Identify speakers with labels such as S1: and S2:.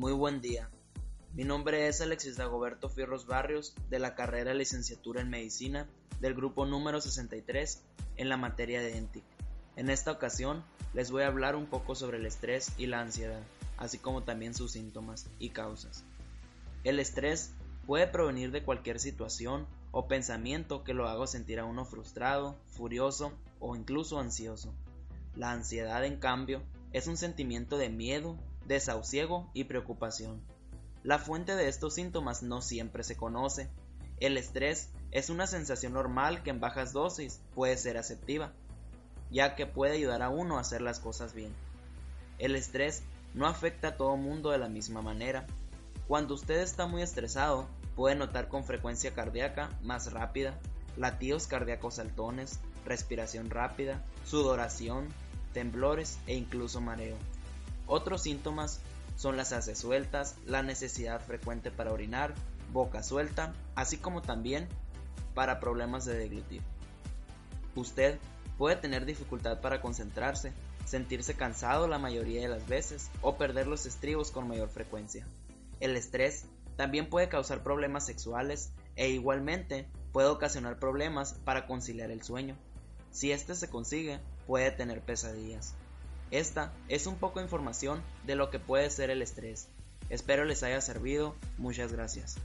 S1: Muy buen día. Mi nombre es Alexis Dagoberto Fierros Barrios, de la carrera licenciatura en Medicina, del grupo número 63, en la materia de ENTIC. En esta ocasión les voy a hablar un poco sobre el estrés y la ansiedad, así como también sus síntomas y causas. El estrés puede provenir de cualquier situación o pensamiento que lo haga sentir a uno frustrado, furioso o incluso ansioso. La ansiedad, en cambio, es un sentimiento de miedo, desauciego y preocupación. La fuente de estos síntomas no siempre se conoce. El estrés es una sensación normal que en bajas dosis puede ser aceptiva, ya que puede ayudar a uno a hacer las cosas bien. El estrés no afecta a todo mundo de la misma manera. Cuando usted está muy estresado, puede notar con frecuencia cardíaca más rápida, latidos cardíacos altones, respiración rápida, sudoración, temblores e incluso mareo. Otros síntomas son las haces sueltas, la necesidad frecuente para orinar, boca suelta, así como también para problemas de deglutir. Usted puede tener dificultad para concentrarse, sentirse cansado la mayoría de las veces o perder los estribos con mayor frecuencia. El estrés también puede causar problemas sexuales e igualmente puede ocasionar problemas para conciliar el sueño. Si este se consigue, puede tener pesadillas. Esta es un poco de información de lo que puede ser el estrés. Espero les haya servido. Muchas gracias.